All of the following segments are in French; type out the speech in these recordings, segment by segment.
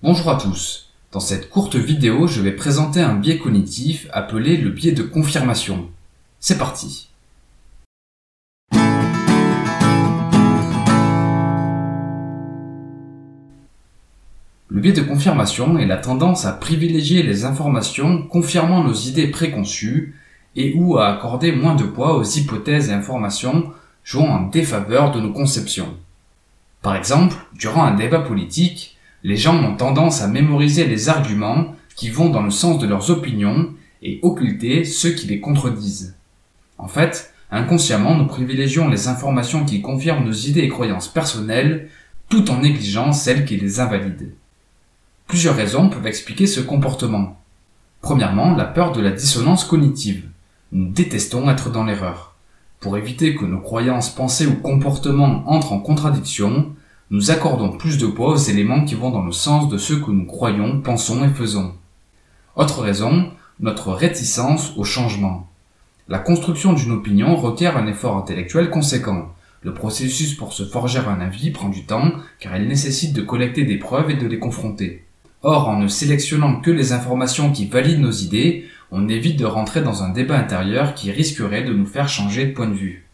Bonjour à tous. Dans cette courte vidéo, je vais présenter un biais cognitif appelé le biais de confirmation. C'est parti. Le biais de confirmation est la tendance à privilégier les informations confirmant nos idées préconçues et ou à accorder moins de poids aux hypothèses et informations jouant en défaveur de nos conceptions. Par exemple, durant un débat politique, les gens ont tendance à mémoriser les arguments qui vont dans le sens de leurs opinions et occulter ceux qui les contredisent. En fait, inconsciemment, nous privilégions les informations qui confirment nos idées et croyances personnelles tout en négligeant celles qui les invalident. Plusieurs raisons peuvent expliquer ce comportement. Premièrement, la peur de la dissonance cognitive. Nous détestons être dans l'erreur. Pour éviter que nos croyances, pensées ou comportements entrent en contradiction, nous accordons plus de poids aux éléments qui vont dans le sens de ce que nous croyons, pensons et faisons. Autre raison, notre réticence au changement. La construction d'une opinion requiert un effort intellectuel conséquent. Le processus pour se forger un avis prend du temps car il nécessite de collecter des preuves et de les confronter. Or, en ne sélectionnant que les informations qui valident nos idées, on évite de rentrer dans un débat intérieur qui risquerait de nous faire changer de point de vue.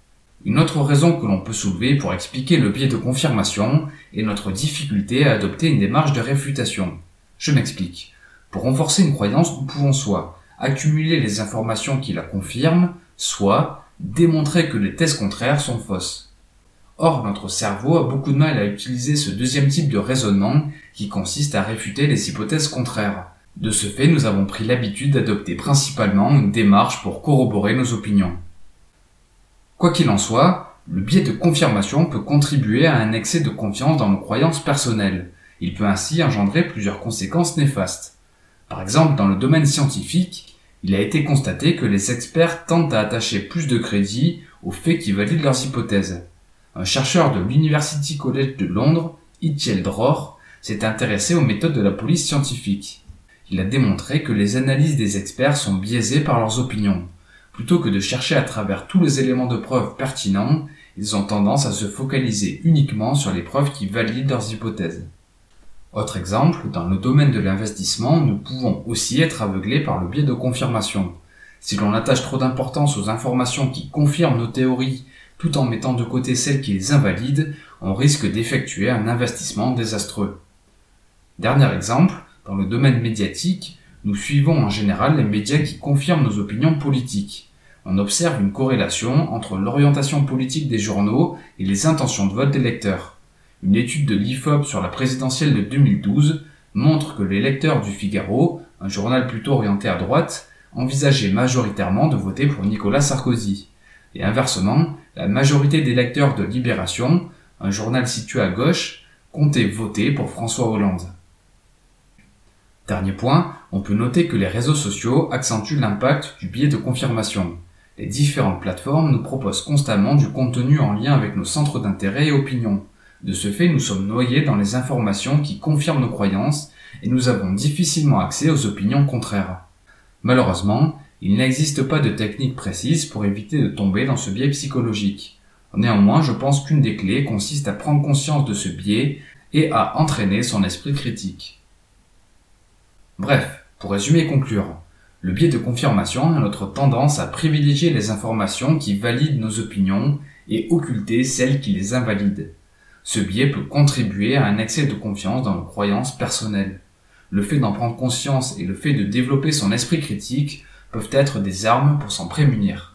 Une autre raison que l'on peut soulever pour expliquer le biais de confirmation est notre difficulté à adopter une démarche de réfutation. Je m'explique. Pour renforcer une croyance, nous pouvons soit accumuler les informations qui la confirment, soit démontrer que les thèses contraires sont fausses. Or, notre cerveau a beaucoup de mal à utiliser ce deuxième type de raisonnement qui consiste à réfuter les hypothèses contraires. De ce fait, nous avons pris l'habitude d'adopter principalement une démarche pour corroborer nos opinions. Quoi qu'il en soit, le biais de confirmation peut contribuer à un excès de confiance dans nos croyances personnelles. Il peut ainsi engendrer plusieurs conséquences néfastes. Par exemple, dans le domaine scientifique, il a été constaté que les experts tentent à attacher plus de crédit aux faits qui valident leurs hypothèses. Un chercheur de l'University College de Londres, Itiel Dror, s'est intéressé aux méthodes de la police scientifique. Il a démontré que les analyses des experts sont biaisées par leurs opinions. Plutôt que de chercher à travers tous les éléments de preuve pertinents, ils ont tendance à se focaliser uniquement sur les preuves qui valident leurs hypothèses. Autre exemple, dans le domaine de l'investissement, nous pouvons aussi être aveuglés par le biais de confirmation. Si l'on attache trop d'importance aux informations qui confirment nos théories tout en mettant de côté celles qui les invalident, on risque d'effectuer un investissement désastreux. Dernier exemple, dans le domaine médiatique, nous suivons en général les médias qui confirment nos opinions politiques. On observe une corrélation entre l'orientation politique des journaux et les intentions de vote des lecteurs. Une étude de l'IFOP sur la présidentielle de 2012 montre que les lecteurs du Figaro, un journal plutôt orienté à droite, envisageaient majoritairement de voter pour Nicolas Sarkozy. Et inversement, la majorité des lecteurs de Libération, un journal situé à gauche, comptaient voter pour François Hollande. Dernier point, on peut noter que les réseaux sociaux accentuent l'impact du biais de confirmation. Les différentes plateformes nous proposent constamment du contenu en lien avec nos centres d'intérêt et opinions. De ce fait, nous sommes noyés dans les informations qui confirment nos croyances et nous avons difficilement accès aux opinions contraires. Malheureusement, il n'existe pas de technique précise pour éviter de tomber dans ce biais psychologique. Néanmoins, je pense qu'une des clés consiste à prendre conscience de ce biais et à entraîner son esprit critique. Bref, pour résumer et conclure, le biais de confirmation est notre tendance à privilégier les informations qui valident nos opinions et occulter celles qui les invalident. Ce biais peut contribuer à un excès de confiance dans nos croyances personnelles. Le fait d'en prendre conscience et le fait de développer son esprit critique peuvent être des armes pour s'en prémunir.